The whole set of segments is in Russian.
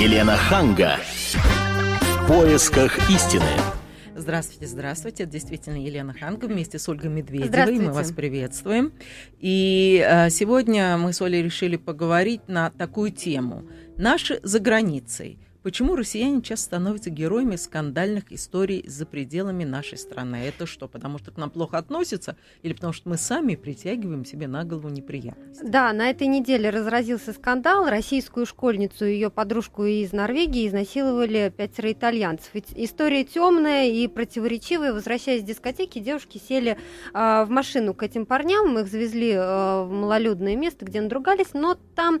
Елена Ханга. В поисках истины. Здравствуйте, здравствуйте. Это действительно Елена Ханга вместе с Ольгой Медведевой. Мы вас приветствуем. И э, сегодня мы с Олей решили поговорить на такую тему. Наши за границей – Почему россияне часто становятся героями скандальных историй за пределами нашей страны? Это что, потому что к нам плохо относятся или потому что мы сами притягиваем себе на голову неприятности? Да, на этой неделе разразился скандал. Российскую школьницу и ее подружку из Норвегии изнасиловали пятеро итальянцев. История темная и противоречивая. Возвращаясь с дискотеки, девушки сели э, в машину к этим парням. Их завезли э, в малолюдное место, где надругались, но там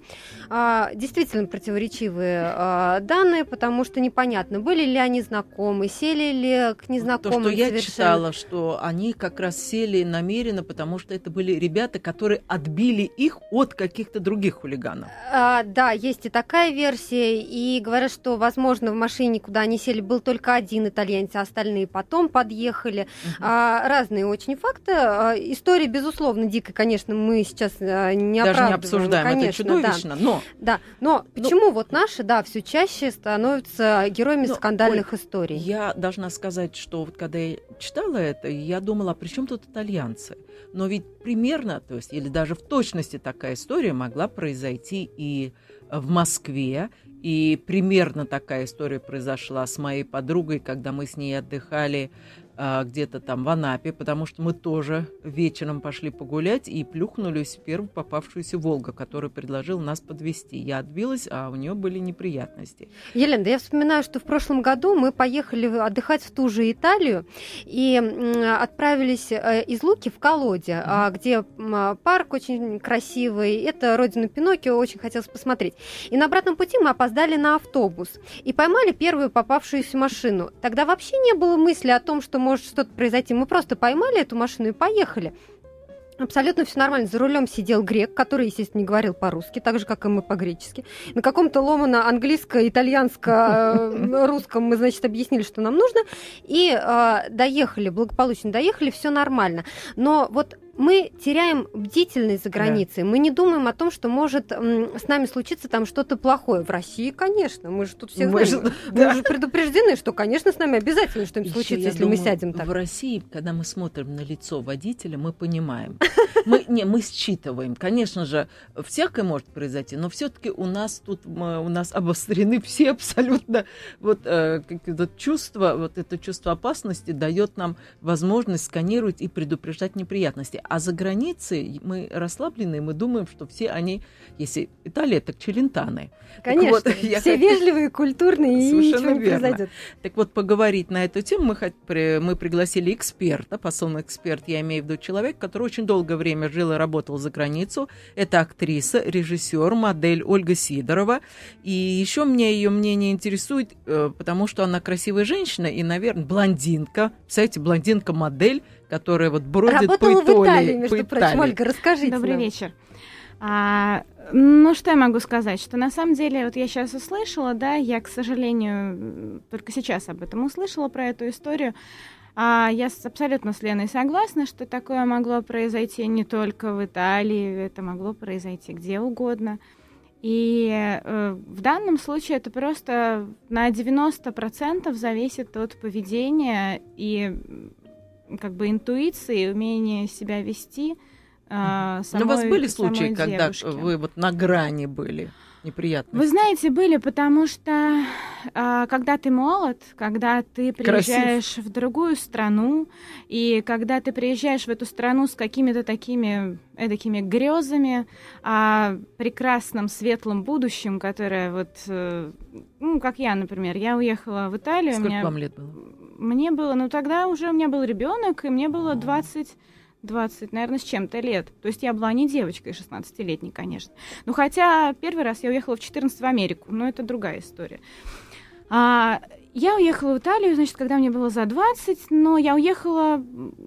э, действительно противоречивые э, данные странные, потому что непонятно, были ли они знакомы, сели ли к незнакомым. То, что я совершенно... читала, что они как раз сели намеренно, потому что это были ребята, которые отбили их от каких-то других хулиганов. А, да, есть и такая версия, и говорят, что, возможно, в машине, куда они сели, был только один итальянец, а остальные потом подъехали. Угу. А, разные очень факты. А, история, безусловно, дикая, конечно, мы сейчас а, не Даже не обсуждаем, конечно, это чудовищно, да. но... Да, но ну, почему вот наши, да, все чаще становятся героями Но, скандальных Оль, историй. Я должна сказать, что вот когда я читала это, я думала, а при чем тут итальянцы? Но ведь примерно, то есть, или даже в точности такая история могла произойти и в Москве, и примерно такая история произошла с моей подругой, когда мы с ней отдыхали где-то там в Анапе, потому что мы тоже вечером пошли погулять и плюхнулись в первую попавшуюся Волгу, которая предложил нас подвести. Я отбилась, а у нее были неприятности. Елена, да я вспоминаю, что в прошлом году мы поехали отдыхать в ту же Италию и отправились э, из Луки в Колоде, mm-hmm. где парк очень красивый. Это родина Пиноккио, очень хотелось посмотреть. И на обратном пути мы опоздали на автобус и поймали первую попавшуюся машину. Тогда вообще не было мысли о том, что может что-то произойти. Мы просто поймали эту машину и поехали. Абсолютно все нормально. За рулем сидел грек, который, естественно, не говорил по-русски, так же, как и мы по-гречески. На каком-то ломано английско-итальянско-русском мы, значит, объяснили, что нам нужно. И э, доехали, благополучно доехали, все нормально. Но вот мы теряем бдительность за границей. Да. Мы не думаем о том, что может с нами случиться там что-то плохое. В России, конечно, мы же тут все мы знаем. Же, да. мы уже предупреждены, что, конечно, с нами обязательно что-нибудь случится, если думаю, мы сядем так. В России, когда мы смотрим на лицо водителя, мы понимаем. Мы, не, мы считываем. Конечно же, всякое может произойти, но все-таки у нас тут у нас обострены все абсолютно вот э, вот чувство, вот это чувство опасности дает нам возможность сканировать и предупреждать неприятности. А за границей мы расслаблены, мы думаем, что все они, если Италия, так челентаны. Конечно, так вот, все я... вежливые, культурные, и ничего верно. не произойдет. Так вот, поговорить на эту тему мы, мы пригласили эксперта, посольный эксперт, я имею в виду человек, который очень долгое время жил и работал за границу. Это актриса, режиссер, модель Ольга Сидорова. И еще мне ее мнение интересует, э, потому что она красивая женщина и, наверное, блондинка. Представляете, блондинка-модель, которая вот бродит Работала по Италии. в Италии, между по прочим. Италии. Ольга, расскажите Добрый нам. вечер. А, ну, что я могу сказать? Что на самом деле, вот я сейчас услышала, да, я, к сожалению, только сейчас об этом услышала, про эту историю. А я абсолютно с Леной согласна, что такое могло произойти не только в Италии, это могло произойти где угодно. И э, в данном случае это просто на 90% зависит от поведения и как бы интуиции, умения себя вести. Э, самой, Но у вас были случаи, когда вы вот на грани были? неприятности? Вы знаете, были, потому что а, когда ты молод, когда ты приезжаешь Красив. в другую страну, и когда ты приезжаешь в эту страну с какими-то такими такими грезами о прекрасном светлом будущем, которое вот, э, ну, как я, например, я уехала в Италию. Сколько меня, вам лет было? Мне было, ну тогда уже у меня был ребенок, и мне было 20 20, наверное, с чем-то лет. То есть я была не девочкой 16-летней, конечно. Ну, хотя первый раз я уехала в 14 в Америку, но это другая история. А, я уехала в Италию, значит, когда мне было за 20, но я уехала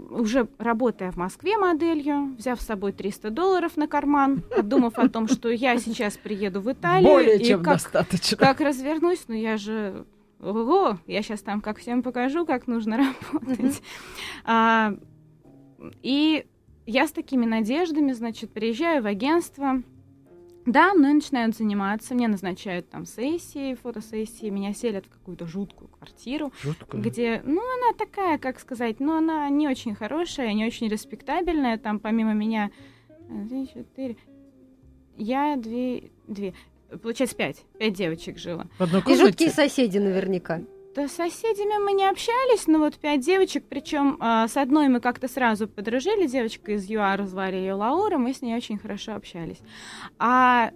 уже работая в Москве моделью, взяв с собой 300 долларов на карман, подумав о том, что я сейчас приеду в Италию. Более и чем как, достаточно. Как развернусь, ну я же... Ого, я сейчас там как всем покажу, как нужно работать. А, и я с такими надеждами, значит, приезжаю в агентство, Да, мной начинают заниматься, мне назначают там сессии, фотосессии, меня селят в какую-то жуткую квартиру, Жуткую. где, ну, она такая, как сказать, ну, она не очень хорошая, не очень респектабельная, там помимо меня э, три, четыре, я две, две, получается пять, пять девочек жило. И жуткие соседи наверняка. Да, с соседями мы не общались, но вот пять девочек, причем с одной мы как-то сразу подружили, девочка из ЮАР, звали ее Лаура, мы с ней очень хорошо общались. А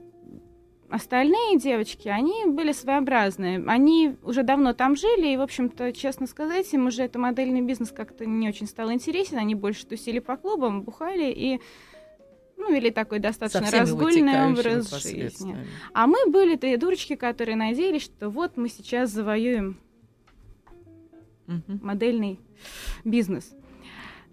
остальные девочки, они были своеобразные. Они уже давно там жили, и, в общем-то, честно сказать, им уже это модельный бизнес как-то не очень стал интересен. Они больше тусили по клубам, бухали и ну, вели такой достаточно разгульный образ жизни. А мы были те дурочки, которые надеялись, что вот мы сейчас завоюем Мгм. модельный бизнес.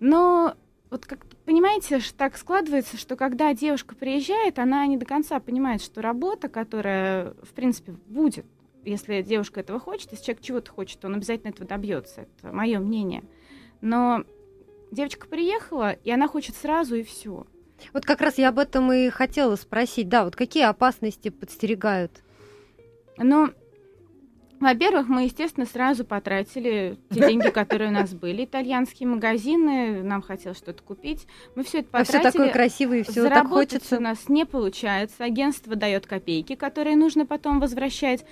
Но вот как понимаете, так складывается, что когда девушка приезжает, она не до конца понимает, что работа, которая, в принципе, будет, если девушка этого хочет, если человек чего-то хочет, он обязательно этого добьется. Это мое мнение. Но девочка приехала, и она хочет сразу и все. Вот как раз я об этом и хотела спросить. Да, вот какие опасности подстерегают? Ну, во-первых, мы, естественно, сразу потратили те деньги, которые у нас были. Итальянские магазины, нам хотелось что-то купить. Мы все это А все потратили. такое красивое, и все так хочется. у нас не получается. Агентство дает копейки, которые нужно потом возвращать.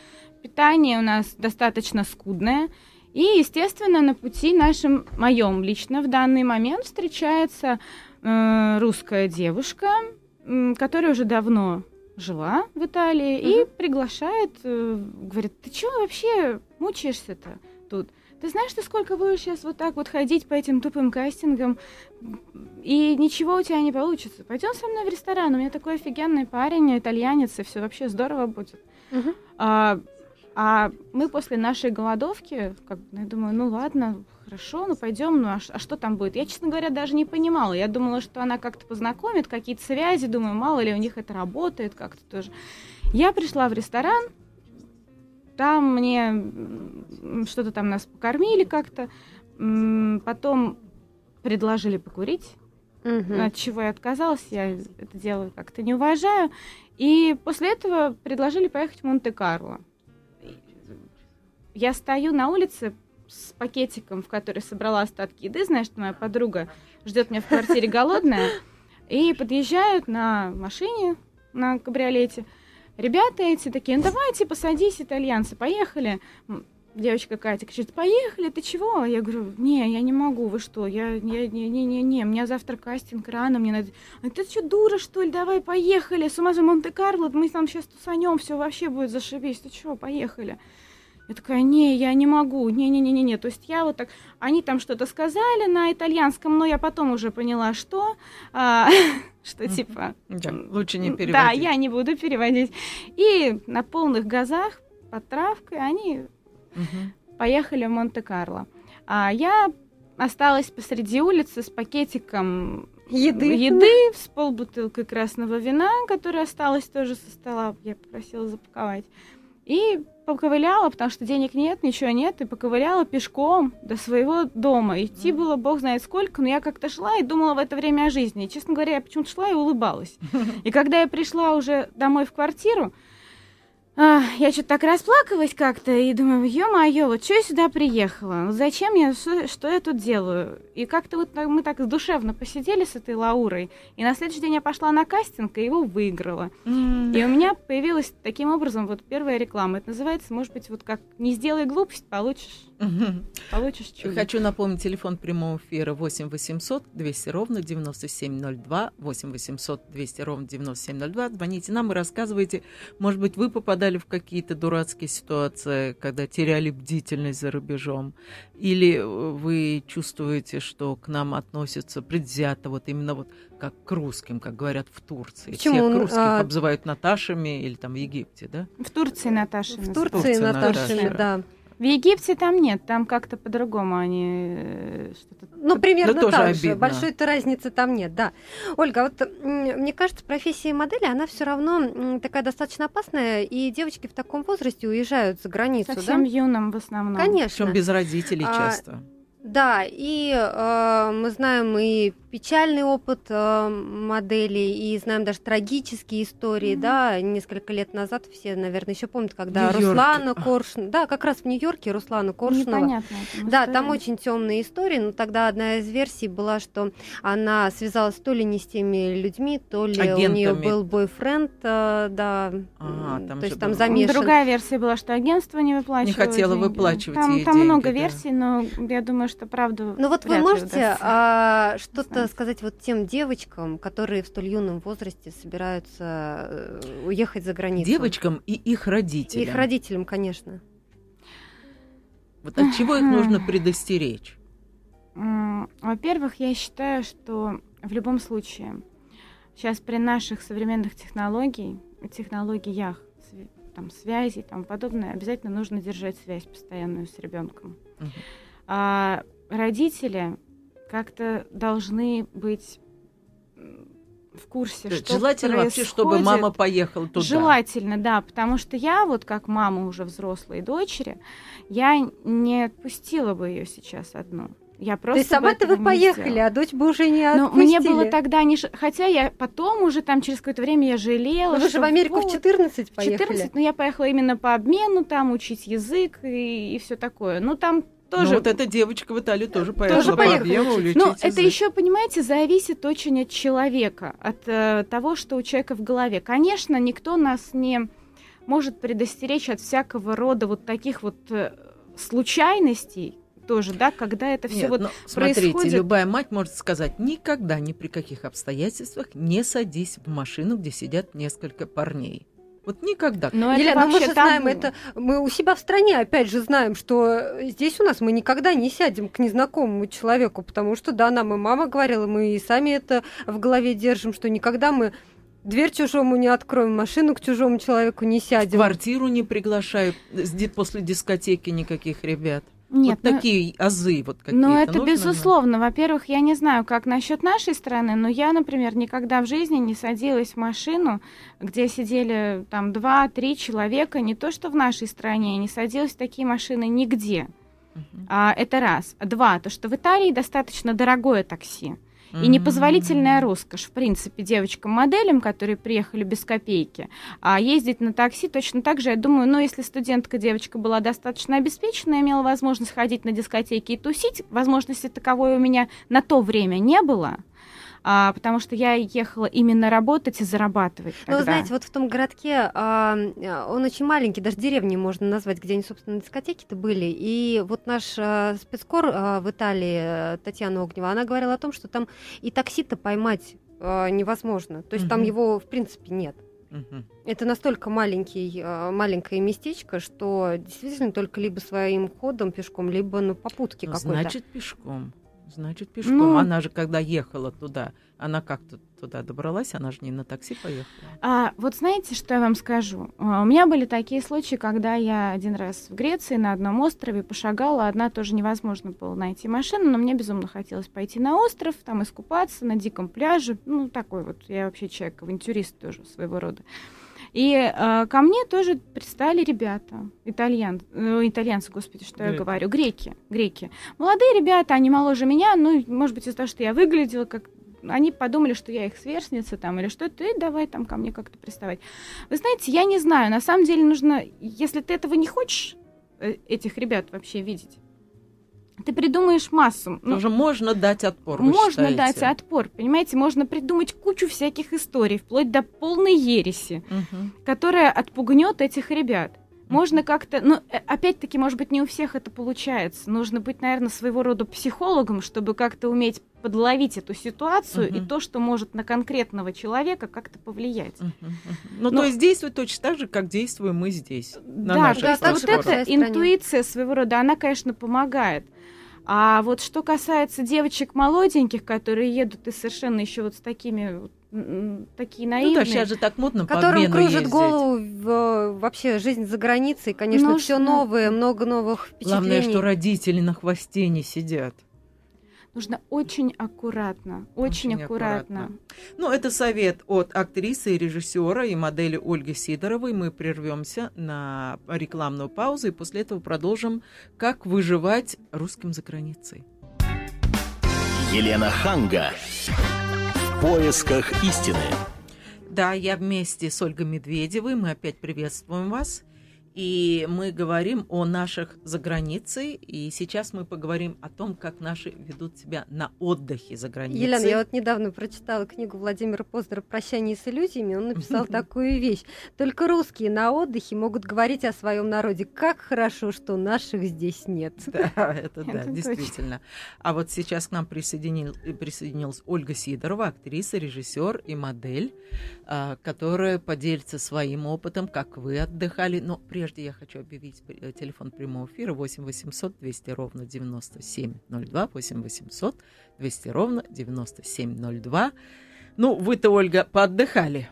Питание у нас достаточно скудное. И, естественно, на пути нашем, моем лично в данный момент встречается э, русская девушка, которая уже давно жила в Италии и приглашает, э, говорит, ты чего вообще мучаешься-то тут? Ты знаешь, ты сколько будешь сейчас вот так вот ходить по этим тупым кастингам, и ничего у тебя не получится. Пойдем со мной в ресторан, у меня такой офигенный парень, итальянец, и все вообще здорово будет. Мгм. А, а мы после нашей голодовки, как, я думаю, ну ладно, хорошо, ну пойдем, ну а, а что там будет? Я, честно говоря, даже не понимала. Я думала, что она как-то познакомит, какие-то связи, думаю, мало ли у них это работает как-то тоже. Я пришла в ресторан, там мне что-то там нас покормили как-то, потом предложили покурить, Мгм. от чего я отказалась, я это дело как-то не уважаю. И после этого предложили поехать в Монте-Карло. Я стою на улице с пакетиком, в который собрала остатки еды, знаешь, что моя подруга ждет меня в квартире голодная, и подъезжают на машине, на кабриолете. Ребята эти такие, ну давайте, посадись, итальянцы, поехали. Девочка Катя кричит, поехали, ты чего? Я говорю, не, я не могу, вы что, я, я не, не, не, не, у меня завтра кастинг рано, мне надо... А ты что, дура, что ли, давай, поехали, с ума же Монте-Карло, мы там сейчас тусанем, все вообще будет зашибись, ты чего, поехали. Я такая, не, я не могу, не-не-не-не-не. То есть я вот так, они там что-то сказали на итальянском, но я потом уже поняла, что, а, что типа... Да, лучше не переводить. Да, я не буду переводить. И на полных газах под травкой они Мгм. поехали в Монте-Карло. А я осталась посреди улицы с пакетиком Еды. еды с полбутылкой красного вина, которая осталась тоже со стола, я попросила запаковать. И поковыляла, потому что денег нет, ничего нет, и поковыляла пешком до своего дома. Идти Мгм. было бог знает сколько, но я как-то шла и думала в это время о жизни. И, честно говоря, я почему-то шла и улыбалась. И когда я пришла уже домой в квартиру, а, я что-то так расплакалась как-то и думаю, ё-моё, вот что я сюда приехала? Вот зачем я, что, что я тут делаю? И как-то вот мы так душевно посидели с этой Лаурой, и на следующий день я пошла на кастинг и его выиграла. М. И у меня появилась таким образом вот первая реклама. Это называется, может быть, вот как «Не сделай глупость, получишь, Получишь чудо». Хочу напомнить телефон прямого эфира 8 800 200 ровно 9702, 8 800 200 ровно 9702. Звоните нам и рассказывайте, может быть, вы попадали в какие-то дурацкие ситуации, когда теряли бдительность за рубежом, или э, вы чувствуете, что к нам относятся предвзято, вот именно вот как к русским, как говорят в Турции. Почему? Всех русских А- обзывают Наташами или там в Египте, да? В Турции, Наташа. В. Турции Турция, Наташами, Наташа. да. В Египте там нет, там как-то по-другому они э, что-то... Ну, примерно тоже так же. Большой-то разницы там нет, да. Ольга, а вот мне кажется, профессия модели, она все равно такая достаточно опасная, и девочки в таком возрасте уезжают за границу, Совсем да? юным в основном. Конечно. Причем без родителей А, часто. Да, и э, мы знаем и печальный опыт э, моделей и знаем даже трагические истории, mm-hmm. да, несколько лет назад все, наверное, еще помнят, когда Руслана Коршун, да, как раз в Нью-Йорке Руслана Коршунова. Непонятно. Да, там очень темные истории, но тогда одна из версий была, что она связалась то ли не с теми людьми, то ли Агентами. у нее был бойфренд, э, да, а, там то есть там замешан. Другая версия была, что агентство не выплачивало Не хотела деньги. выплачивать Там, ей там деньги, много да. версий, но я думаю, что правду Ну вот вы можете а, что-то знаю. сказать вот тем девочкам, которые в столь юном возрасте собираются э, уехать за границу? Девочкам и их родителям. Их родителям, конечно. Вот от чего их нужно предостеречь? Во-первых, я считаю, что в любом случае сейчас при наших современных технологий, технологиях там, связи и тому подобное, обязательно нужно держать связь постоянную с ребенком. Мгм. А родители как-то должны быть в курсе, То что Желательно вообще, чтобы происходит. мама поехала туда. Желательно, да, потому что я вот как мама уже взрослой дочери, я не отпустила бы ее сейчас одну. Я То просто есть бы сама-то вы поехали, сделала. а дочь бы уже не Но отпустили. мне было тогда не... ш- Хотя я потом уже там через какое-то время я жалела. Ну, вы же что в Америку в вот, 14 в поехали. 14, но я поехала именно по обмену, там учить язык и, и все такое. Ну, там тоже... Ну, вот эта девочка в Италию тоже поехала по поехала учить. учить Ну, это язык. еще, понимаете, зависит очень от человека, от э, того, что у человека в голове. Конечно, никто нас не может предостеречь от всякого рода вот таких вот э, случайностей тоже, да, когда это все Нет, вот ну, смотрите, происходит. любая мать может сказать, никогда ни при каких обстоятельствах не садись в машину, где сидят несколько парней. Вот никогда. Но это Елена, ну мы же знаем, табу. это мы у себя в стране опять же знаем, что здесь у нас мы никогда не сядем к незнакомому человеку, потому что да, нам и мама говорила, мы и сами это в голове держим, что никогда мы дверь чужому не откроем, машину к чужому человеку не В сядем. квартиру не приглашаю с ди- после дискотеки никаких ребят. Нет, вот ну- такие азы вот какие-то. Ну, это нужно, безусловно. Во-первых, я не знаю, как насчет нашей страны, но я, например, никогда в жизни не садилась в машину, где сидели там два-три человека. Не то, что в нашей стране, я не садилась в такие машины нигде. Мгм. А, это раз. Два, то, что в Италии достаточно дорогое такси. И непозволительная роскошь, в принципе, девочкам-моделям, которые приехали без копейки, а ездить на такси точно так же, я думаю, ну, если студентка, девочка была достаточно обеспечена, имела возможность ходить на дискотеки и тусить, возможности таковой у меня на то время не было, а, потому что я ехала именно работать и зарабатывать Ну, вы знаете, вот в том городке, а, он очень маленький, даже деревни можно назвать, где они, собственно, дискотеки-то были. И вот наш а, спецкор а, в Италии, э, Татьяна Огнева, она говорила о том, что там и такси-то поймать а, невозможно. То есть там Мгм. его, в принципе, нет. Это настолько маленький, маленькое местечко, что действительно только либо своим ходом пешком, либо на попутке Ну, какой-то. Значит, пешком. Значит, пешком. Ну- Она же, когда ехала туда, она как-то туда добралась, она же не на такси поехала. А, вот знаете, что я вам скажу? А, У меня были такие случаи, когда я один раз в Греции на одном острове пошагала, одна тоже невозможно было найти машину, но мне безумно хотелось пойти на остров, там искупаться на диком пляже, ну такой вот, я вообще человек, авантюрист тоже своего рода. И э, ко мне тоже пристали ребята, итальян, э, итальянцы, господи, что я Греки. говорю, греки, греки. Молодые ребята, они моложе меня, ну, может быть, из-за того, что я выглядела как они подумали, что я их сверстница там или что-то, и давай там ко мне как-то приставать. Вы знаете, я не знаю, на самом деле нужно, если ты этого не хочешь, э, этих ребят вообще видеть, ты придумаешь массу. Ну, Тоже можно дать отпор, вы можно считаете? дать отпор, понимаете, можно придумать кучу всяких историй, вплоть до полной ереси, Мгм. которая отпугнет этих ребят. Можно как-то, ну, э, опять-таки, может быть, не у всех это получается. Нужно быть, наверное, своего рода психологом, чтобы как-то уметь подловить эту ситуацию и Мгм. то, что может на конкретного человека как-то повлиять. Мгм, мгм. Ну, Но- то есть действует точно так же, как действуем мы здесь. на да, да, вот эта интуиция своего рода, она, конечно, помогает. А вот что касается девочек молоденьких, которые едут и совершенно еще вот с такими такие Ну наивные. да, сейчас же так модно которым кружит ездить. голову в- вообще жизнь за границей, конечно, Ну, все что- новое, много новых впечатлений. Главное, что родители на хвосте не сидят. Нужно очень аккуратно, очень, Очень аккуратно. аккуратно. Ну, это совет от актрисы и режиссера и модели Ольги Сидоровой. Мы прервемся на рекламную паузу и после этого продолжим, как выживать русским за границей. Елена Ханга. В поисках истины. Да, я вместе с Ольгой Медведевой. Мы опять приветствуем вас. И мы говорим о наших за границей. И сейчас мы поговорим о том, как наши ведут себя на отдыхе за границей. Елена, я вот недавно прочитала книгу Владимира Познера «Прощание с иллюзиями». Он написал такую вещь. Только русские на отдыхе могут говорить о своем народе. Как хорошо, что наших здесь нет. Да, это да, действительно. А вот сейчас к нам присоединил, присоединилась Ольга Сидорова, актриса, режиссер и модель, которая поделится своим опытом, как вы отдыхали. Но прежде я хочу объявить э, телефон прямого эфира 8 800 200 ровно 9702, 8 800 200 ровно 9702. Ну, вы-то, Ольга, поотдыхали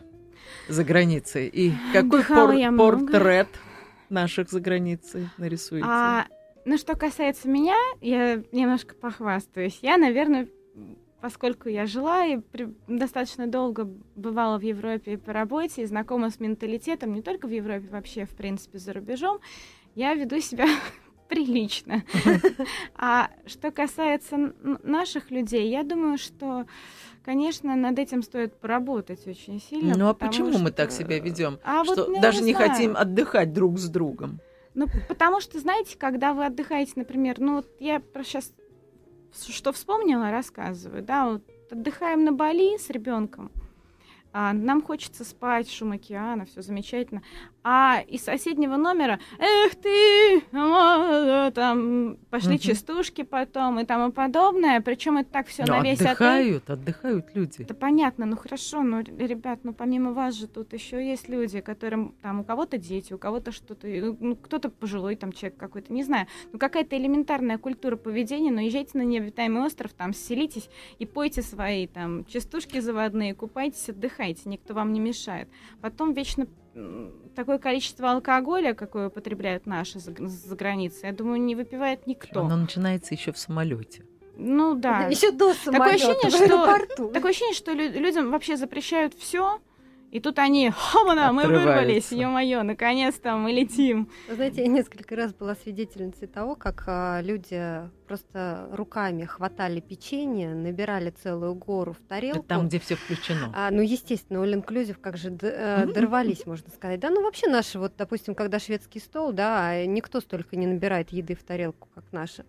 за границей. И какой пор- портрет наших за границей нарисуете? А, ну, что касается меня, я немножко похвастаюсь. Я, наверное, поскольку я жила и при, достаточно долго бывала в Европе по работе и знакома с менталитетом не только в Европе, вообще, в принципе, за рубежом, я веду себя прилично. А что касается наших людей, я думаю, что Конечно, над этим стоит поработать очень сильно. Ну а почему мы так себя ведем? А что вот, даже не, не хотим отдыхать друг с другом? Ну, потому что, знаете, когда вы отдыхаете, например, ну вот я сейчас что вспомнила, рассказываю. Да, вот отдыхаем на Бали с ребенком. А, нам хочется спать, шум океана, все замечательно а из соседнего номера «Эх ты!» там пошли угу. частушки потом и тому подобное. Причем это так все ну, на весь отдыхают, отель. отдыхают люди. Это понятно, ну хорошо, но, ребят, ну помимо вас же тут еще есть люди, которым там у кого-то дети, у кого-то что-то, ну кто-то пожилой там человек какой-то, не знаю. Ну какая-то элементарная культура поведения, но езжайте на необитаемый остров, там селитесь и пойте свои там частушки заводные, купайтесь, отдыхайте, никто вам не мешает. Потом вечно такое количество алкоголя, какое употребляют наши за, за границей, я думаю, не выпивает никто. Оно начинается еще в самолете. Ну да. Еще до самолета. Такое ощущение, что, такое ощущение, что людям вообще запрещают все, и тут они, хомана, мы вырвались, ё-моё, наконец-то мы летим. Вы знаете, я несколько раз была свидетельницей того, как а, люди просто руками хватали печенье, набирали целую гору в тарелку. там, где все включено. А, ну, естественно, all inclusive, как же э, дорвались, можно сказать. Да, ну вообще наши, вот, допустим, когда шведский стол, да, никто столько не набирает еды в тарелку, как наши.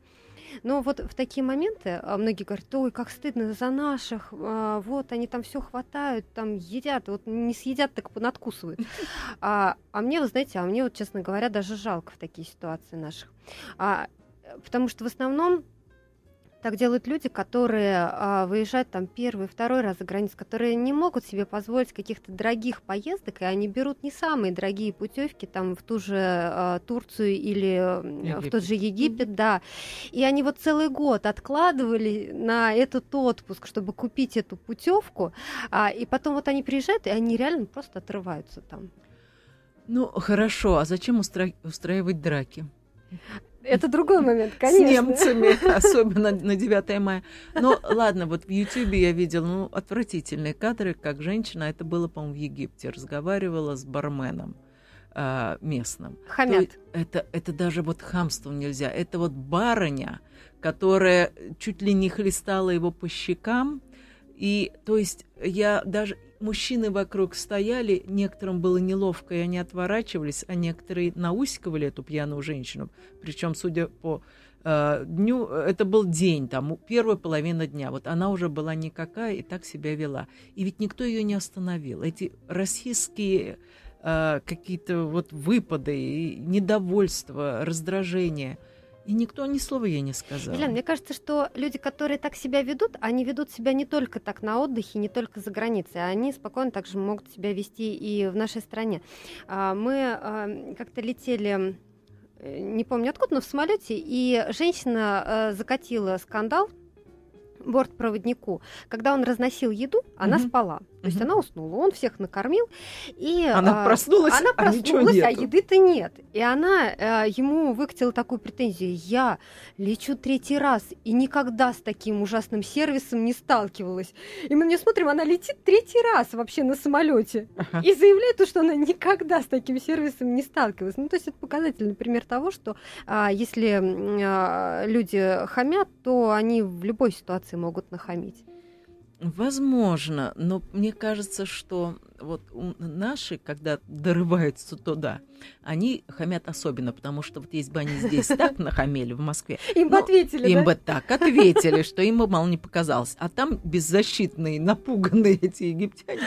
Но вот в такие моменты а, многие говорят, ой, как стыдно за наших, а, вот они там все хватают, там едят, вот не съедят, так надкусывают. А, а мне, вы знаете, а мне вот, честно говоря, даже жалко в такие ситуации наших. А, потому что в основном так делают люди, которые а, выезжают там первый, второй раз за границу, которые не могут себе позволить каких-то дорогих поездок, и они берут не самые дорогие путевки там в ту же а, Турцию или Египет. в тот же Египет, да. И они вот целый год откладывали на этот отпуск, чтобы купить эту путевку, а, и потом вот они приезжают, и они реально просто отрываются там. Ну, хорошо, а зачем устра... устраивать драки? Это другой момент, конечно. С немцами, особенно на 9 мая. Но ладно, вот в Ютьюбе я видела ну, отвратительные кадры, как женщина, это было, по-моему, в Египте, разговаривала с барменом э, местным. Хамят. То, это, это даже вот хамством нельзя. Это вот барыня, которая чуть ли не хлестала его по щекам. И, то есть, я даже мужчины вокруг стояли, некоторым было неловко, и они отворачивались, а некоторые наускивали эту пьяную женщину. Причем, судя по э, дню, это был день, там, первая половина дня. Вот она уже была никакая и так себя вела. И ведь никто ее не остановил. Эти российские э, какие-то вот выпады, недовольство, раздражение – и никто ни слова ей не сказал. Елена, мне кажется, что люди, которые так себя ведут, они ведут себя не только так на отдыхе, не только за границей, а они спокойно также могут себя вести и в нашей стране. А, мы а, как-то летели э, не помню откуда, но в самолете, и женщина э, закатила скандал бортпроводнику, когда он разносил еду, она угу. спала. То есть она уснула, он всех накормил, и она а, проснулась, она а проснулась, а, а еды-то нет. И она а, ему выкатила такую претензию: я лечу третий раз и никогда с таким ужасным сервисом не сталкивалась. И мы мне смотрим, она летит третий раз вообще на самолете ага. и заявляет, что она никогда с таким сервисом не сталкивалась. Ну то есть это показательный пример того, что а, если а, люди хамят, то они в любой ситуации границей могут нахамить. Возможно, но мне кажется, что вот наши, когда дорываются туда, они хамят особенно, потому что вот если бы они здесь так нахамели в Москве, им бы ну, ответили, им да? бы так ответили, что им бы мало не показалось. А там беззащитные, напуганные эти египтяне,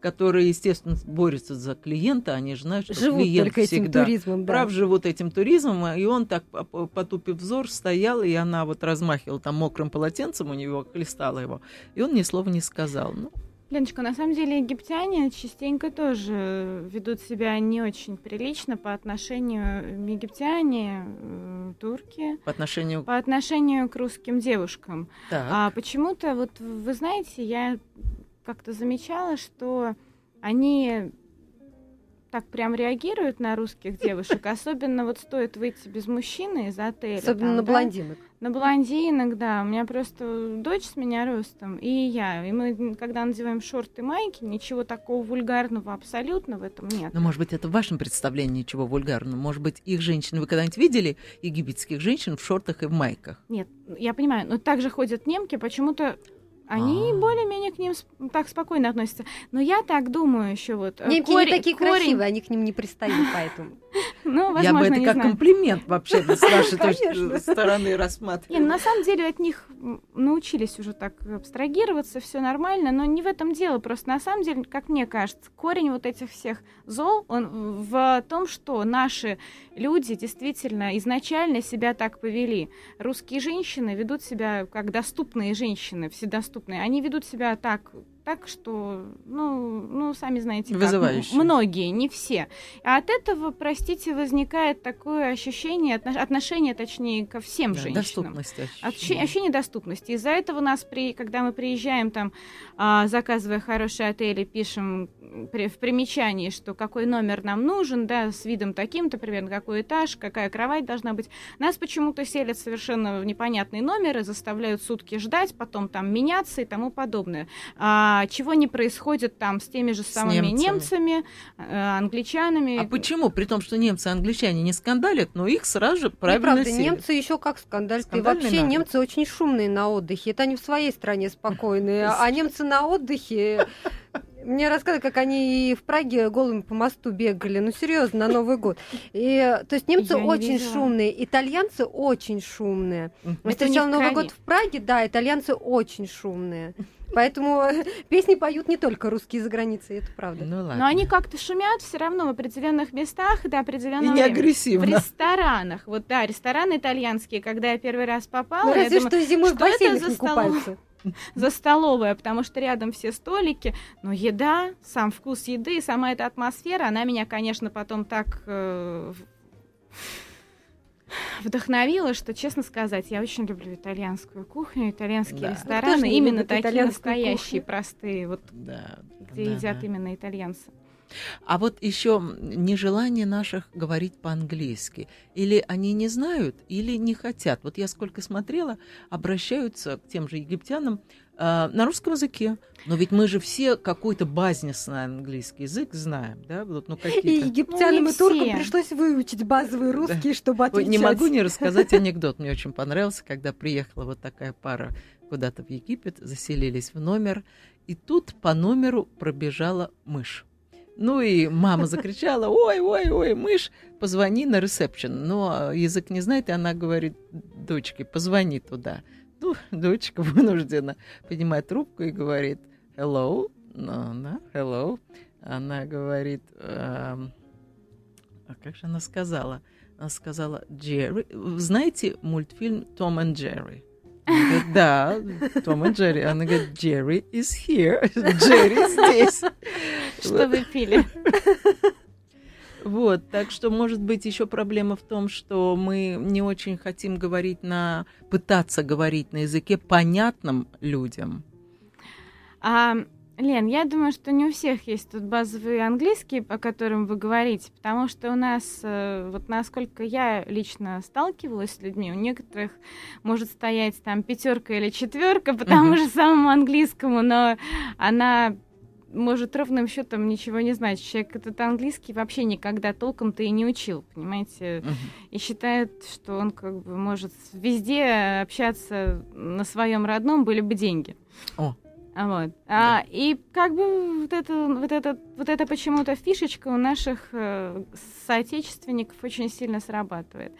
которые, естественно, борются за клиента, они же знают, что живут клиент только всегда этим туризмом, да. прав живут этим туризмом, и он так потупив взор стоял, и она вот размахивала там мокрым полотенцем у него, хлестала его, и он ни слова не сказал. Ну, Леночка, на самом деле египтяне частенько тоже ведут себя не очень прилично по отношению египтяне, э, турки. По отношению... По отношению к русским девушкам. Так. А почему-то, вот вы знаете, я как-то замечала, что они так прям реагируют на русских девушек, особенно вот стоит выйти без мужчины из отеля. Особенно там, на да? блондинок. На блондинок, да. У меня просто дочь с меня ростом, и я. И мы, когда надеваем шорты и майки, ничего такого вульгарного абсолютно в этом нет. Но, может быть, это в вашем представлении ничего вульгарного. Может быть, их женщины... Вы когда-нибудь видели египетских женщин в шортах и в майках? Нет, я понимаю. Но также ходят немки, почему-то они А. более-менее к ним так спокойно относятся. Но я так думаю еще вот. э, Немки корень- не такие корень- красивые, они к ним не пристают, поэтому. Ну, возможно, Я бы это как знаю. комплимент вообще с вашей точки- стороны Не, ну, на самом деле от них научились уже так абстрагироваться, все нормально, но не в этом дело. Просто на самом деле, как мне кажется, корень вот этих всех зол, он в том, что наши люди действительно изначально себя так повели. Русские женщины ведут себя как доступные женщины, вседоступные. Они ведут себя так так что, ну, ну, сами знаете, как, Вызывающе. м- многие, не все. А от этого, простите, возникает такое ощущение, отно- отношение, точнее, ко всем Да, женщинам. доступность Ощущение, ощущение доступности. Из-за этого нас, при, когда мы приезжаем там, а, заказывая хороший отель, и пишем при- в примечании, что какой номер нам нужен, да, с видом таким-то, примерно какой этаж, какая кровать должна быть, нас почему-то селят совершенно в непонятные номеры, заставляют сутки ждать, потом там меняться и тому подобное. А, чего не происходит там с теми же самыми немцами. немцами, э, англичанами. А почему? При том, что немцы и англичане не скандалят, но их сразу же правильно Неправда, селят. немцы еще как скандалят. И вообще народ. немцы очень шумные на отдыхе. Это они в своей стране спокойные. А немцы на отдыхе... Мне рассказывали, как они и в Праге голыми по мосту бегали. Ну, серьезно, на Новый год. И, то есть немцы Я не очень видела. шумные, итальянцы очень шумные. Мы Это встречали в Новый год в Праге, да, итальянцы очень шумные. Поэтому песни поют не только русские за границей, это правда. Ну ладно. Но они как-то шумят все равно в определенных местах до И определенного не времени. В агрессивно. ресторанах. Вот да, рестораны итальянские, когда я первый раз попала, Ну, я разве думаю, что зимой в что это бассейнах за не купаются. за столовая, потому что рядом все столики, но еда, сам вкус еды, сама эта атмосфера, она меня, конечно, потом так э, вдохновила, что, честно сказать, я очень люблю итальянскую кухню, итальянские Да. Рестораны, именно такие настоящие, кухню? простые, вот Да, где да, едят да. именно итальянцы. А вот еще нежелание наших говорить по-английски. Или они не знают, или не хотят. Вот я сколько смотрела, обращаются к тем же египтянам э, на русском языке. Но ведь мы же все какой-то базисный английский язык знаем, да? Вот, ну, И египтянам Ну, и туркам пришлось выучить базовые русские, чтобы Ой, отвечать. не могу не рассказать анекдот. Мне очень понравился, когда приехала вот такая пара куда-то в Египет, заселились в номер, и тут по номеру пробежала мышь. Ну и мама закричала, ой, ой, ой, мышь, позвони на ресепшн. Но язык не знает, и она говорит дочке, позвони туда. Ну, дочка вынуждена поднимать трубку и говорит, hello, ну, да, hello. Она говорит, эм, а как же она сказала? Она сказала, Джерри. Знаете мультфильм Том и Джерри? Говорит, да, Том и Джерри. Она говорит, Джерри is here. Джерри здесь. Что вы пили? Вот, так что, может быть, еще проблема в том, что мы не очень хотим говорить на, пытаться говорить на языке понятном людям. А, Лен, я думаю, что не у всех есть тут базовые английские, по которым вы говорите, потому что у нас, э, вот насколько я лично сталкивалась с людьми, у некоторых может стоять там пятерка или четверка по тому же самому английскому, но она может ровным счетом ничего не знать. Человек этот английский вообще никогда толком-то и не учил, понимаете? И считает, что он как бы может везде общаться на своем родном, были бы деньги. О. вот. А, и как бы вот это, вот это, вот это почему-то фишечка у наших э, соотечественников очень сильно срабатывает.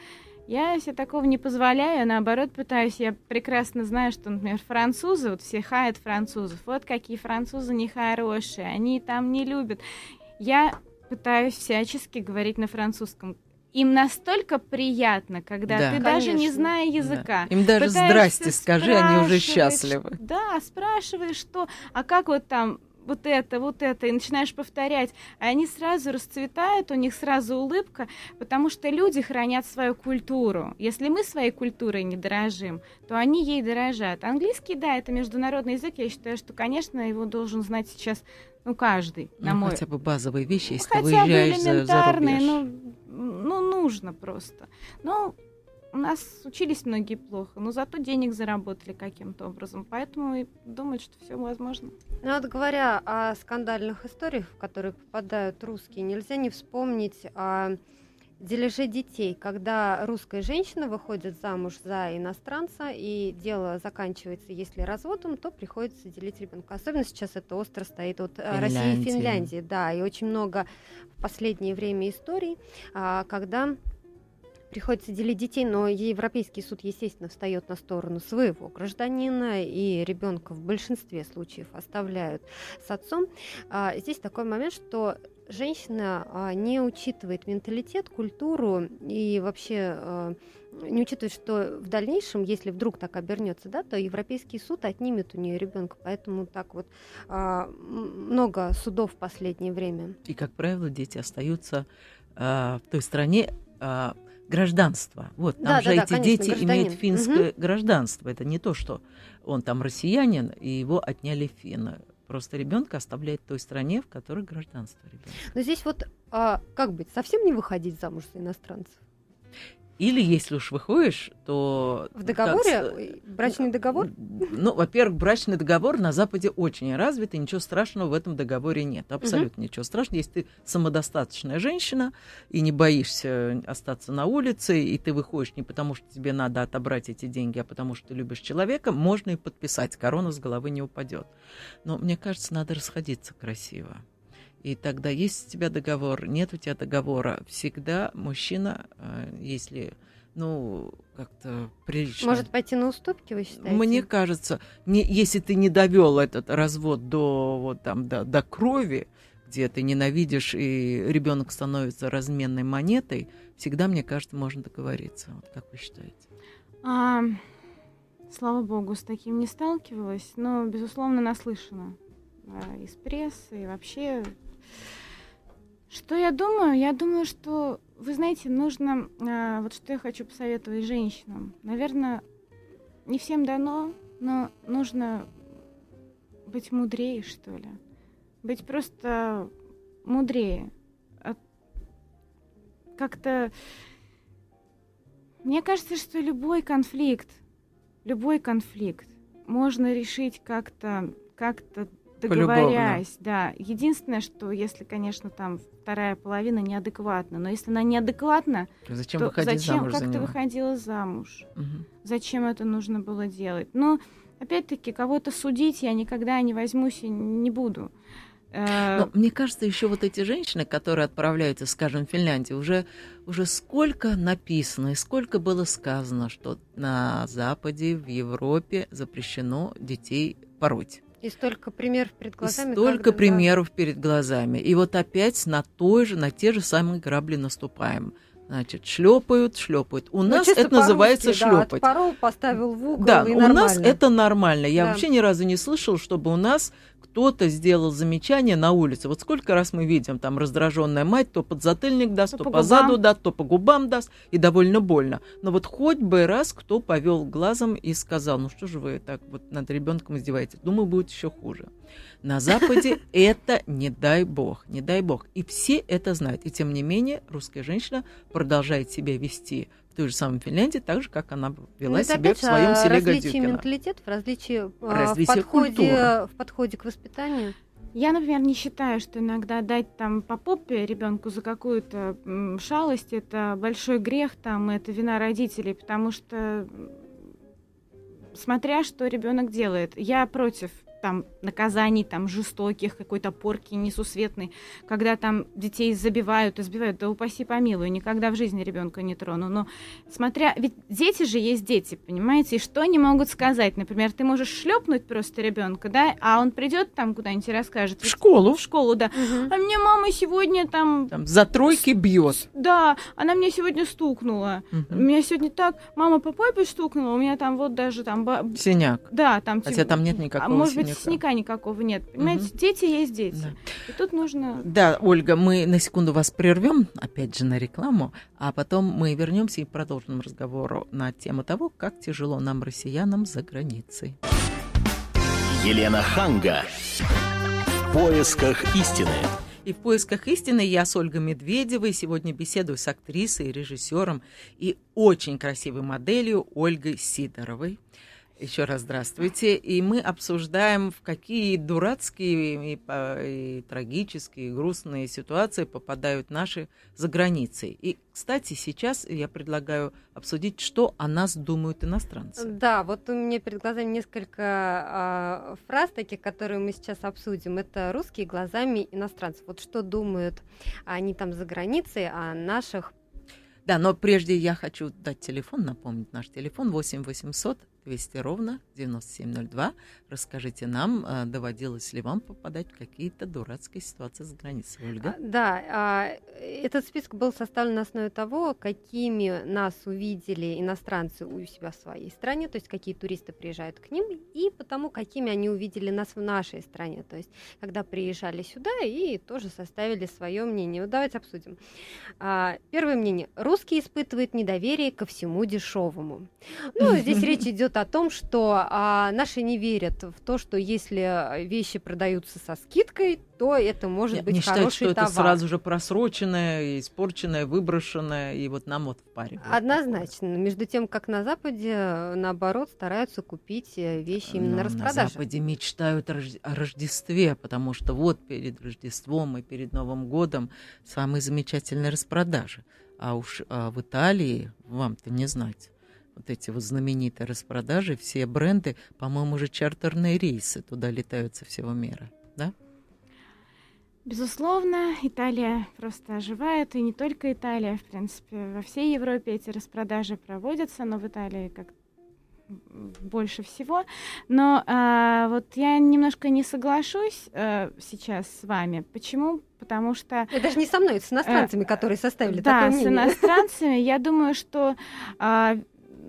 Я себе такого не позволяю, наоборот пытаюсь. Я прекрасно знаю, что, например, французы, вот все хаят французов. Вот какие французы нехорошие, они там не любят. Я пытаюсь всячески говорить на французском. Им настолько приятно, когда Да. ты даже не Конечно. зная Да. языка. Им даже пытаешься здрасте скажи, они уже счастливы. Да, спрашиваешь, что, а как вот там вот это, вот это, и начинаешь повторять, а они сразу расцветают, у них сразу улыбка, потому что люди хранят свою культуру. Если мы своей культурой не дорожим, то они ей дорожат. Английский, да, это международный язык, я считаю, что, конечно, его должен знать сейчас, ну, каждый, на Ну, мой хотя бы базовые вещи, ну, если ты хотя бы выезжаешь за, за рубеж. ну, ну, нужно просто. Ну, у нас учились многие плохо, но зато денег заработали каким-то образом, поэтому и думают, что все возможно. Ну вот говоря о скандальных историях, в которые попадают русские, нельзя не вспомнить о дележе детей, когда русская женщина выходит замуж за иностранца, и дело заканчивается, если разводом, то приходится делить ребенка. Особенно сейчас это остро стоит от э, России и Финляндии. Финляндии, да, и очень много в последнее время историй, а, когда приходится делить детей, но Европейский суд, естественно, встает на сторону своего гражданина, и ребенка в большинстве случаев оставляют с отцом. А, Здесь такой момент, что женщина а, не учитывает менталитет, культуру и вообще а, не учитывает, что в дальнейшем, если вдруг так обернется, да, то Европейский суд отнимет у нее ребенка. Поэтому так вот а, много судов в последнее время. И, как правило, дети остаются в той стране гражданства. Вот, там Да, же да, да, эти конечно, дети гражданин. имеют финское гражданство. Это не то, что он там россиянин, и его отняли финны. Просто ребенка оставляет в той стране, в которой гражданство ребенка. Но здесь вот а, как быть, совсем не выходить замуж за иностранцев? Или если уж выходишь, то... В как договоре, ой, брачный договор? Ну, во-первых, брачный договор на Западе очень развит, и ничего страшного в этом договоре нет. Абсолютно ничего страшного. Если ты самодостаточная женщина и не боишься остаться на улице, и ты выходишь не потому, что тебе надо отобрать эти деньги, а потому что ты любишь человека, можно и подписать. Корона с головы не упадет. Но мне кажется, надо расходиться красиво. И тогда есть у тебя договор, нет у тебя договора. Всегда мужчина, э, если, ну, как-то прилично... Может пойти на уступки, вы считаете? Мне кажется, не, если ты не довел этот развод до, вот, там, до, до крови, где ты ненавидишь, и ребенок становится разменной монетой, всегда, мне кажется, можно договориться. Вот как вы считаете? А, слава богу, с таким не сталкивалась, но, безусловно, наслышана а, из прессы и вообще. Что я думаю? Я думаю, что, вы знаете, нужно, а, вот что я хочу посоветовать женщинам. Наверное, не всем дано, но нужно быть мудрее, что ли. Быть просто мудрее. От- Как-то мне кажется, что любой конфликт, любой конфликт можно решить как-то, как-то договорясь, да. Единственное, что если, конечно, там вторая половина неадекватна, но если она неадекватна, Зачем то зачем, замуж как за ты него? выходила замуж? Мгм. Зачем это нужно было делать? Ну, опять-таки, кого-то судить я никогда не возьмусь и не буду. Э, Но мне кажется, еще вот эти женщины, которые отправляются, скажем, в Финляндию, уже, уже сколько написано и сколько было сказано, что на Западе, в Европе запрещено детей пороть. И столько примеров перед И глазами. столько когда- примеров перед глазами. И вот опять на той же, на те же самые грабли наступаем. Значит, шлепают, шлепают. У Ну, нас это называется да, шлепать. отпорол, поставил в угол, Да, и у нас нормально. это нормально. Я Да. вообще ни разу не слышал, чтобы у нас кто-то сделал замечание на улице. Вот сколько раз мы видим, там раздраженная мать то подзатыльник даст, То то, по по, заду даст, то по губам даст, и довольно больно. Но вот хоть бы раз кто повел глазом и сказал, ну что же вы так вот над ребенком издеваетесь? Думаю, будет еще хуже. На Западе это не дай бог, не дай бог. И все это знают. И тем не менее русская женщина продолжает себя вести той же самой Финляндии, так же, как она вела Ну, себя в своем же селе Гадюкино. менталитетов, различие, а, Различие в, подходе, культуры. в подходе к воспитанию. Я, например, не считаю, что иногда дать там по попе ребенку за какую-то шалость это большой грех, там это вина родителей, потому что смотря что ребенок делает. Я против там наказаний, там жестоких, какой-то порки несусветной, когда там детей забивают, избивают, да упаси помилуй, никогда в жизни ребенка не трону. Но смотря, ведь дети же есть дети, понимаете, и что они могут сказать? Например, ты можешь шлепнуть просто ребенка, да, а он придет там куда-нибудь и расскажет. В школу. В школу, да. Угу. А мне мама сегодня там... Там за тройки бьет. Да, она мне сегодня стукнула. Угу. Меня сегодня так, мама по папе стукнула, у меня там вот даже там... Синяк. Да, там... Хотя там нет никакого а, может быть, синяка никакого нет. Понимаете, угу. дети есть дети. Да. И тут нужно... Да, Ольга, мы на секунду вас прервем, опять же, на рекламу, а потом мы вернемся и продолжим разговор на тему того, как тяжело нам, россиянам, за границей. Елена Ханга. В поисках истины. И в поисках истины я с Ольгой Медведевой сегодня беседую с актрисой, режиссером и очень красивой моделью Ольгой Сидоровой. Еще раз здравствуйте. И мы обсуждаем, в какие дурацкие и, и трагические, и грустные ситуации попадают наши за границей. И, кстати, сейчас я предлагаю обсудить, что о нас думают иностранцы. Да, вот у меня перед глазами несколько э, фраз таких, которые мы сейчас обсудим. Это русские глазами иностранцев. Вот что думают они там за границей о наших да, но прежде я хочу дать телефон, напомнить наш телефон 8 800 200 ровно 9702. Расскажите нам, а, доводилось ли вам попадать в какие-то дурацкие ситуации за границей, Ольга? А, да, а, этот список был составлен на основе того, какими нас увидели иностранцы у себя в своей стране, то есть какие туристы приезжают к ним, и потому, какими они увидели нас в нашей стране, то есть когда приезжали сюда и тоже составили свое мнение. Вот давайте обсудим. Первое мнение. Русские испытывают недоверие ко всему дешевому. Ну, здесь речь идет о том, что а, наши не верят в то, что если вещи продаются со скидкой, то это может Нет, быть не хороший считают, что товар. это сразу же просроченное, испорченное, выброшенное, и вот нам вот в паре. Однозначно. Между тем, как на Западе, наоборот, стараются купить э, вещи именно Но на распродаже. На Западе мечтают о Рождестве, потому что вот перед Рождеством и перед Новым годом самые замечательные распродажи. А уж а в Италии вам-то не знать вот эти вот знаменитые распродажи, все бренды, по-моему, уже чартерные рейсы туда летают со всего мира, да? Безусловно, Италия просто оживает, и не только Италия, в принципе, во всей Европе эти распродажи проводятся, но в Италии как больше всего. Но а, вот я немножко не соглашусь а, сейчас с вами. Почему? Потому что... Это даже не со мной, это с иностранцами, а, которые составили да, такое мнение. Да, с иностранцами. Я думаю, что а,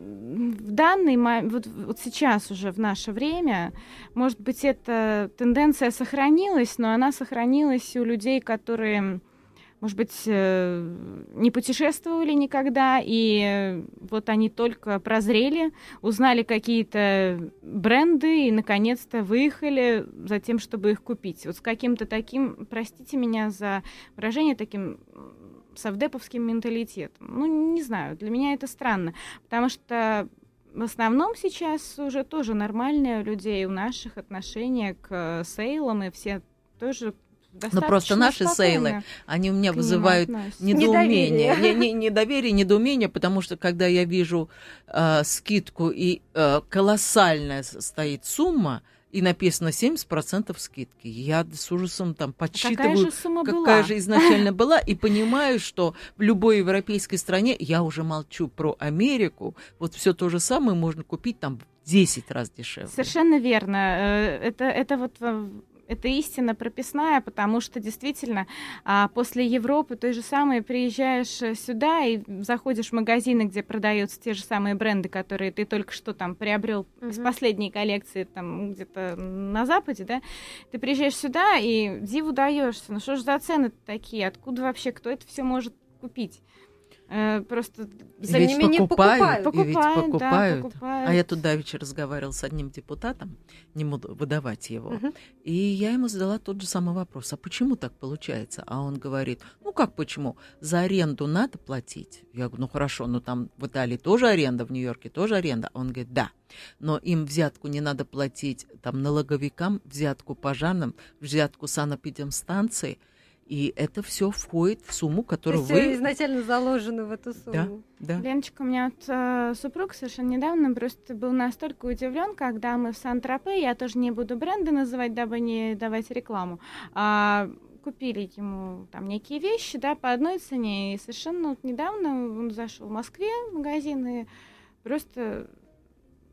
в данный момент, вот, вот сейчас уже в наше время, может быть, эта тенденция сохранилась, но она сохранилась у людей, которые, может быть, э, не путешествовали никогда, и вот они только прозрели, узнали какие-то бренды и, наконец-то, выехали за тем, чтобы их купить. Вот с каким-то таким, простите меня за выражение, таким совдеповским менталитетом. Ну, не знаю, для меня это странно, потому что в основном сейчас уже тоже нормальные у людей у наших отношения к сейлам, и все тоже но просто наши сейлы, они у меня вызывают недоумение. Недоверие. Не, не, недоверие, недоумение, потому что когда я вижу э, скидку и э, колоссальная стоит сумма, и написано 70% скидки. Я с ужасом там подсчитываю, какая же, сумма какая была? же изначально была, и понимаю, что в любой европейской стране, я уже молчу про Америку, вот все то же самое можно купить там в 10 раз дешевле. Совершенно верно. Э, это, это вот это истина прописная, потому что действительно а, после Европы той же самой приезжаешь э, сюда и заходишь в магазины, где продаются те же самые бренды, которые ты только что там приобрел uh-huh. из последней коллекции там где-то на Западе, да, ты приезжаешь сюда и диву даешься, ну что ж за цены такие, откуда вообще, кто это все может купить? Э, просто не ведь менее, покупают, покупают. и ведь Покупают, да, покупают. покупают. А я тут давеча разговаривала с одним депутатом, не буду выдавать его, Мгм. и я ему задала тот же самый вопрос, а почему так получается? А он говорит, ну как почему? За аренду надо платить? Я говорю, ну хорошо, но там в Италии тоже аренда, в Нью-Йорке тоже аренда. Он говорит, да, но им взятку не надо платить там налоговикам, взятку пожарным, взятку санэпидемстанции, и это все входит в сумму, То которую есть вы... э, изначально заложено в эту Да, сумму. да. Леночка, у меня вот э, супруг совершенно недавно просто был настолько удивлен, когда мы в Сан-Тропе, я тоже не буду бренды называть, дабы не давать рекламу, а, купили ему там некие вещи, да, по одной цене, и совершенно вот недавно он зашел в Москве в магазин и просто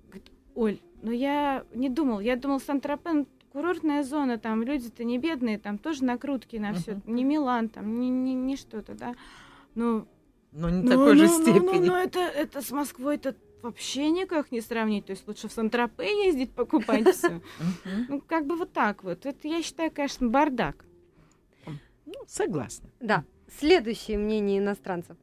говорит, Оль, ну я не думал, я думал Сан-Тропе, ну, курортная зона, там люди-то не бедные, там тоже накрутки на все, не Милан, там, не, не, не что-то, да. Ну, Но не ну, такой же ну, ну, степени. Ну, ну, это, это с Москвой это вообще никак не сравнить. То есть лучше в Сан-Тропе ездить покупать все. Ну, как бы вот так вот. Это, я считаю, конечно, бардак. Ну, согласна. Да. Следующее мнение иностранцев.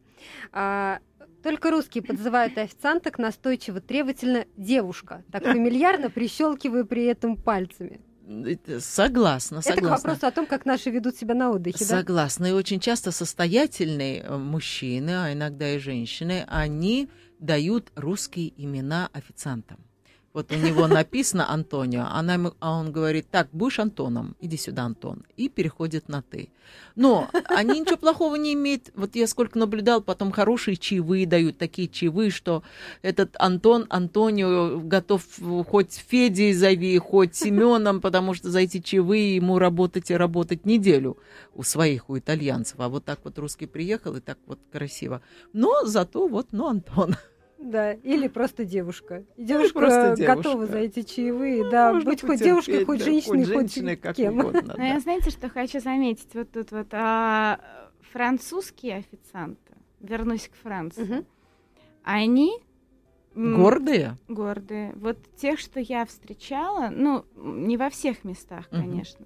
А, только русские подзывают официанток настойчиво, требовательно девушка, так фамильярно прищелкивая при этом пальцами. Это Согласна, Это к согласна. вопросу о том, как наши ведут себя на отдыхе, да? Согласна. И очень часто состоятельные э, мужчины, а иногда и женщины, они дают русские имена официантам. Вот у него написано Антонио, она ему- а он говорит, так, будешь Антоном, иди сюда, Антон, и переходит на ты. Но они ничего плохого не имеют. Вот я сколько наблюдал, потом хорошие чаевые дают, такие чаевые, что этот Антон, Антонио готов хоть Федей зови, хоть Семеном, потому что за эти чаевые ему работать и работать неделю у своих, у итальянцев. А вот так вот русский приехал, и так вот красиво. Но зато вот, ну, Антон. Да, или просто девушка. И девушка просто девушка. готова за эти чаевые, да, Можно быть хоть девушкой, хоть да, женщиной, хоть, женщиной, как кем. угодно, Но я да. знаете, что хочу заметить? Вот тут вот а, французские официанты, вернусь к Франции, Мгм. они... Гордые? гордые. Вот тех, что я встречала, ну, не во всех местах, конечно,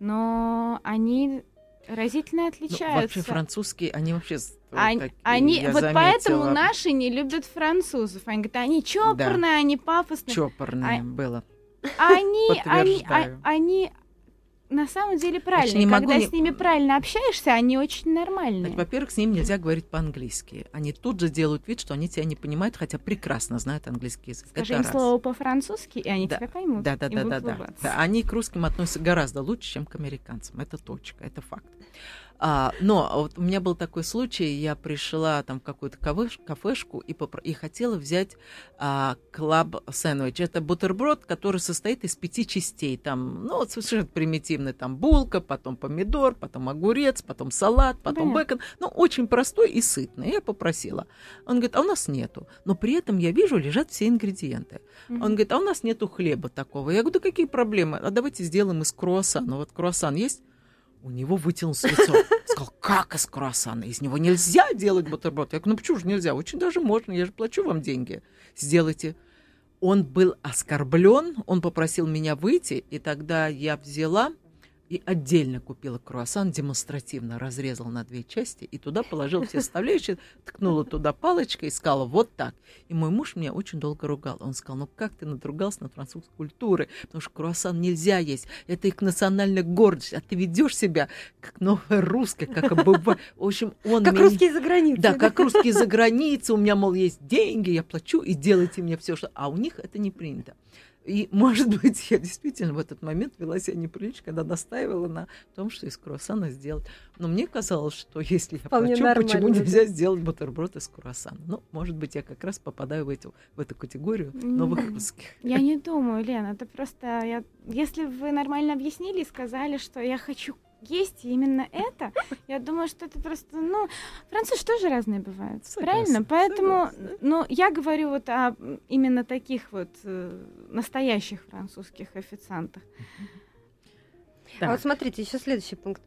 но они разительно Ну, отличаются. вообще французские, они вообще Ань- такие, они, вот заметила, поэтому наши не любят французов. Они говорят, они чопорные, они пафосные. чопорные А- было. Они, они, а- они на самом деле правильные. не могу Когда не- с ними правильно общаешься, они очень нормальные. Во-первых, с ним нельзя говорить по-английски. Они тут же делают вид, что они тебя не понимают, хотя прекрасно знают английский язык. Скажи Это им раз. слово по-французски, и они Да. тебя поймут. Да, да, да, да, да, да. Они к русским относятся гораздо лучше, чем к американцам. Это точка, это факт. А, но вот у меня был такой случай, я пришла там в какую-то кафеш- кафешку и, попро- и хотела взять а, клаб сэндвич. Это бутерброд, который состоит из пяти частей. Там, ну, вот совершенно примитивный, там булка, потом помидор, потом огурец, потом салат, потом Понятно. бекон. Ну, очень простой и сытный. Я попросила. Он говорит, а у нас нету. Но при этом я вижу, лежат все ингредиенты. Мгм. Он говорит, а у нас нету хлеба такого. Я говорю, да какие проблемы? А давайте сделаем из круассана. Вот круассан есть? У него вытянулось лицо. Сказал, как из круассана? Из него нельзя делать бутерброд. Я говорю, ну почему же нельзя? Очень даже можно, я же плачу вам деньги. Сделайте. Он был оскорблен, он попросил меня выйти, и тогда я взяла и отдельно купила круассан, демонстративно разрезала на две части и туда положила все составляющие, ткнула туда палочкой и сказала вот так. И мой муж меня очень долго ругал. Он сказал, ну как ты надругался над французской культурой, потому что круассан нельзя есть, это их национальная гордость, а ты ведешь себя как новая русская, как обыватель. В общем, он Как меня- русские за границей. да, как русские за границей, у меня, мол, есть деньги, я плачу, и делайте мне все, что... А у них это не принято. И, может быть, я действительно в этот момент вела себя неприлично, когда настаивала на том, что из круассана сделать. Но мне казалось, что если я Вполне плачу, почему нормально, да. нельзя сделать бутерброд из круассана? Ну, может быть, я как раз попадаю в эту, в эту категорию новых М. русских. Я не думаю, Лена, это просто... Я... Если вы нормально объяснили и сказали, что я хочу есть именно это, я думаю, что это просто, ну, французы тоже разные бывают, Согласна, правильно? Поэтому, согласна. ну, я говорю вот о именно таких вот э, настоящих французских официантах. А вот смотрите, еще следующий пункт.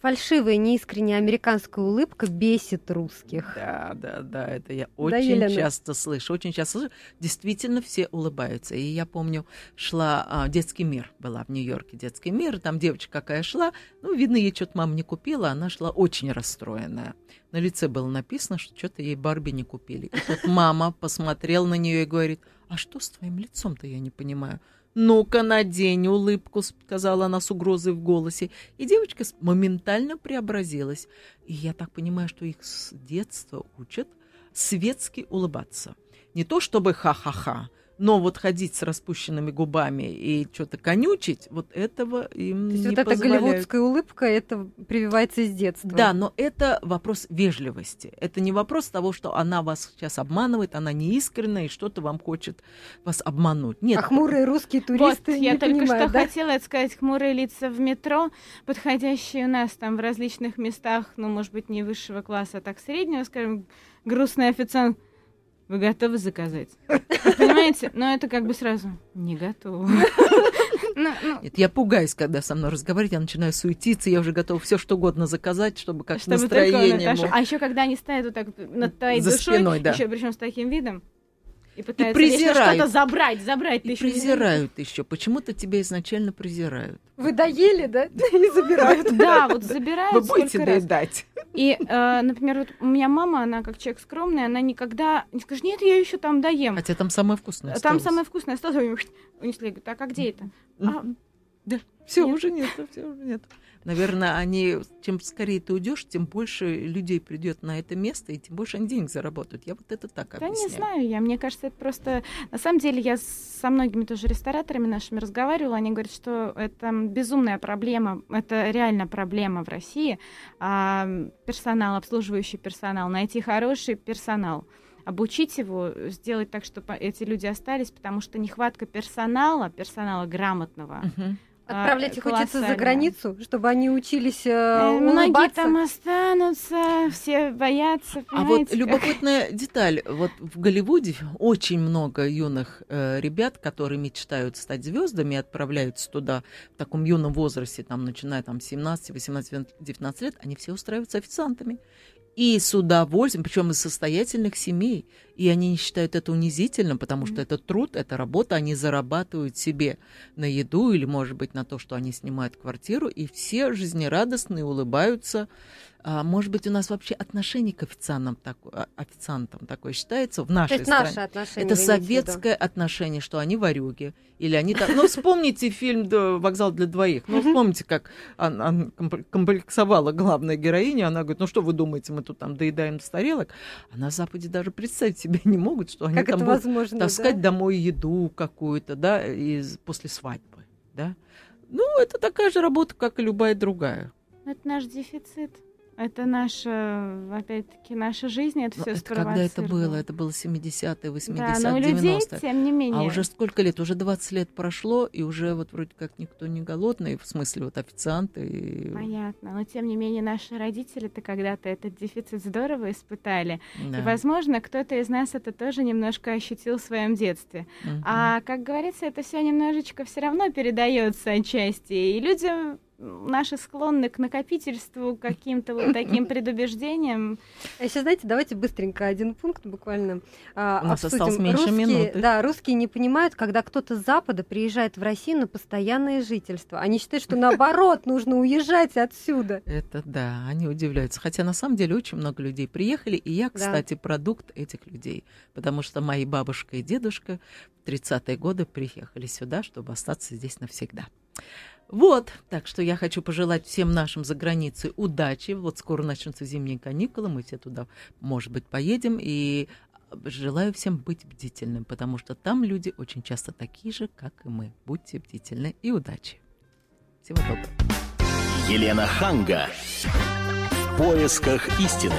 Фальшивая, неискренняя американская улыбка бесит русских. Да, да, да, это я Да, очень Елена? часто слышу, очень часто слышу. Действительно, все улыбаются. И я помню, шла а, детский мир, была в Нью-Йорке детский мир, там девочка какая шла, ну, видно, ей что-то мама не купила, она шла очень расстроенная. На лице было написано, что что-то ей Барби не купили. И тут мама посмотрела на нее и говорит, а что с твоим лицом-то, я не понимаю. «Ну-ка, надень улыбку», — сказала она с угрозой в голосе. И девочка моментально преобразилась. И я так понимаю, что их с детства учат светски улыбаться. Не то чтобы ха-ха-ха, но вот ходить с распущенными губами и что-то конючить, вот этого им То есть не вот эта позволяют. голливудская улыбка, это прививается из детства. Да, но это вопрос вежливости. Это не вопрос того, что она вас сейчас обманывает, она неискренна и что-то вам хочет вас обмануть. Нет, А хмурые русские туристы вот, я не только понимают, что да? хотела сказать, хмурые лица в метро, подходящие у нас там в различных местах, ну, может быть, не высшего класса, а так среднего, скажем, грустный официант. Вы готовы заказать? Понимаете? Но это как бы сразу не готова. Ну, ну, Нет, я пугаюсь, когда со мной разговаривают, я начинаю суетиться, я уже готова все что угодно заказать, чтобы как чтобы настроение. Мог- А еще когда они стоят вот так над твоей За душой, спиной, да. еще причем с таким видом, и пытаются вечно презирают. что-то забрать, забрать. И не презирают еще. Почему-то тебя изначально презирают. Вы доели, да? И забирают. Да, вот забирают Вы будете доедать. И, э, например, вот у меня мама, она как человек скромный, она никогда не скажет, нет, я еще там доем. Хотя там самое вкусное. Там самое вкусное осталось, они унесли. Говорят, так а где это? А. Да, все уже нет, все уже нет. Наверное, они, чем скорее ты уйдешь, тем больше людей придет на это место, и тем больше они денег заработают. Я вот это так Да объясняю. не знаю я, мне кажется, это просто... На самом деле, я со многими тоже рестораторами нашими разговаривала, они говорят, что это безумная проблема, это реально проблема в России. А, персонал, обслуживающий персонал, найти хороший персонал обучить его, сделать так, чтобы эти люди остались, потому что нехватка персонала, персонала грамотного, Мгм. Отправлять их А, учиться за границу, чтобы они учились э, Э, Многие улыбаться. там останутся, все боятся, А вот понимаете, любопытная деталь. Вот в Голливуде очень много юных э, ребят, которые мечтают стать звездами, отправляются туда в таком юном возрасте, там, начиная там, с 17, 18, 19 лет, они все устраиваются официантами. И с удовольствием, причем из состоятельных семей. И они не считают это унизительным, потому что это труд, это работа, они зарабатывают себе на еду или, может быть, на то, что они снимают квартиру, и все жизнерадостные, улыбаются. А, может быть, у нас вообще отношение к официантам, так, а, официантам такое считается в То нашей есть стране. наши отношения. Это советское отношение, что они варюги. Или они так... Ну, вспомните фильм «Да, «Вокзал для двоих». Ну, вспомните, как он- он комп- комплексовала главная героиня. Она говорит, ну, что вы думаете, мы тут там доедаем с тарелок? А на Западе даже представить себе не могут, что они Как там это будут возможно? таскать да? домой еду какую-то, да, из, после свадьбы, да. Ну, это такая же работа, как и любая другая. Это наш дефицит. Это наша, опять-таки, наша жизнь, это все когда это было? Это было 70-е, 80-е, Да, но у людей, 90-е. тем не менее. А уже сколько лет? Уже 20 лет прошло, и уже вот вроде как никто не голодный, в смысле вот официанты. и- Понятно, но тем не менее наши родители-то когда-то этот дефицит здорово испытали. Да. И, возможно, кто-то из нас это тоже немножко ощутил в своем детстве. Мгм. А, как говорится, это все немножечко все равно передается отчасти. И люди м, наши склонны к накопительству, к каким-то вот таким предубеждениям. А еще, знаете, давайте быстренько один пункт буквально а, У нас обсудим. осталось меньше русские, минуты. Да, русские не понимают, когда кто-то с Запада приезжает в Россию на постоянное жительство. Они считают, что наоборот, нужно уезжать отсюда. Это да, они удивляются. Хотя на самом деле очень много людей приехали, и я, кстати, продукт этих людей. Потому что мои бабушка и дедушка в 30-е годы приехали сюда, чтобы остаться здесь навсегда. Вот, так что я хочу пожелать всем нашим за границей удачи. Вот скоро начнутся зимние каникулы, мы все туда, может быть, поедем. И желаю всем быть бдительным, потому что там люди очень часто такие же, как и мы. Будьте бдительны и удачи. Всего доброго. Елена Ханга. В поисках истины.